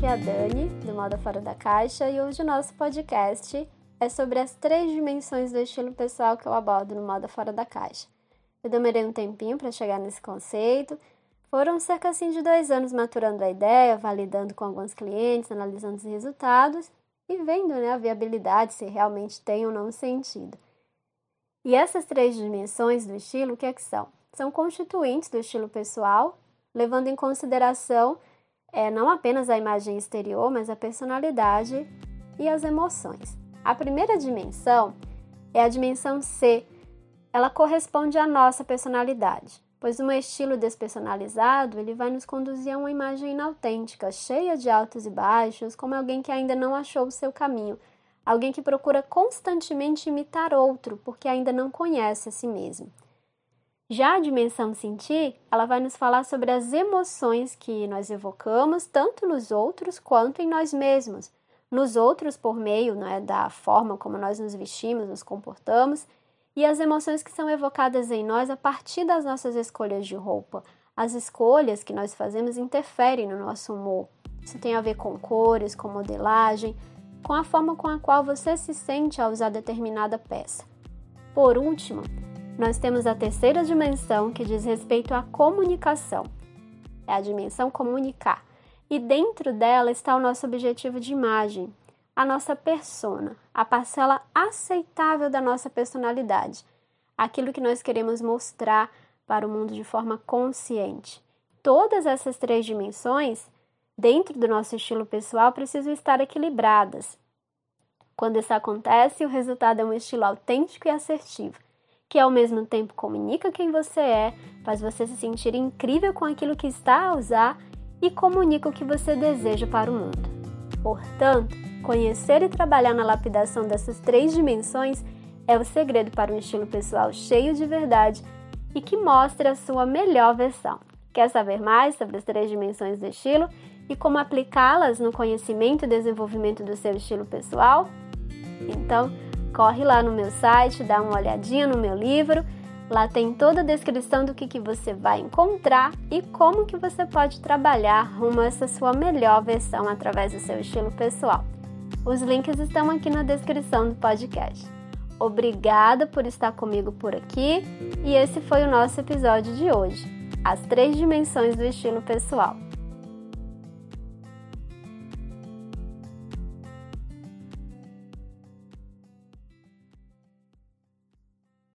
aqui é a Dani, do Moda Fora da Caixa, e hoje o nosso podcast é sobre as três dimensões do estilo pessoal que eu abordo no Moda Fora da Caixa. Eu demorei um tempinho para chegar nesse conceito, foram cerca assim, de dois anos maturando a ideia, validando com alguns clientes, analisando os resultados e vendo né, a viabilidade, se realmente tem ou não sentido. E essas três dimensões do estilo, o que é que são? São constituintes do estilo pessoal, levando em consideração é, não apenas a imagem exterior, mas a personalidade e as emoções. A primeira dimensão é a dimensão C. Ela corresponde à nossa personalidade, pois um estilo despersonalizado ele vai nos conduzir a uma imagem inautêntica, cheia de altos e baixos, como alguém que ainda não achou o seu caminho, alguém que procura constantemente imitar outro porque ainda não conhece a si mesmo. Já a dimensão sentir, ela vai nos falar sobre as emoções que nós evocamos tanto nos outros quanto em nós mesmos. Nos outros por meio né, da forma como nós nos vestimos, nos comportamos, e as emoções que são evocadas em nós a partir das nossas escolhas de roupa. As escolhas que nós fazemos interferem no nosso humor. Isso tem a ver com cores, com modelagem, com a forma com a qual você se sente ao usar determinada peça. Por último, nós temos a terceira dimensão que diz respeito à comunicação. É a dimensão comunicar. E dentro dela está o nosso objetivo de imagem, a nossa persona, a parcela aceitável da nossa personalidade, aquilo que nós queremos mostrar para o mundo de forma consciente. Todas essas três dimensões, dentro do nosso estilo pessoal, precisam estar equilibradas. Quando isso acontece, o resultado é um estilo autêntico e assertivo que ao mesmo tempo comunica quem você é, faz você se sentir incrível com aquilo que está a usar e comunica o que você deseja para o mundo. Portanto, conhecer e trabalhar na lapidação dessas três dimensões é o segredo para um estilo pessoal cheio de verdade e que mostre a sua melhor versão. Quer saber mais sobre as três dimensões do estilo e como aplicá-las no conhecimento e desenvolvimento do seu estilo pessoal? Então, Corre lá no meu site, dá uma olhadinha no meu livro. Lá tem toda a descrição do que, que você vai encontrar e como que você pode trabalhar rumo a essa sua melhor versão através do seu estilo pessoal. Os links estão aqui na descrição do podcast. Obrigada por estar comigo por aqui e esse foi o nosso episódio de hoje: As três dimensões do estilo pessoal.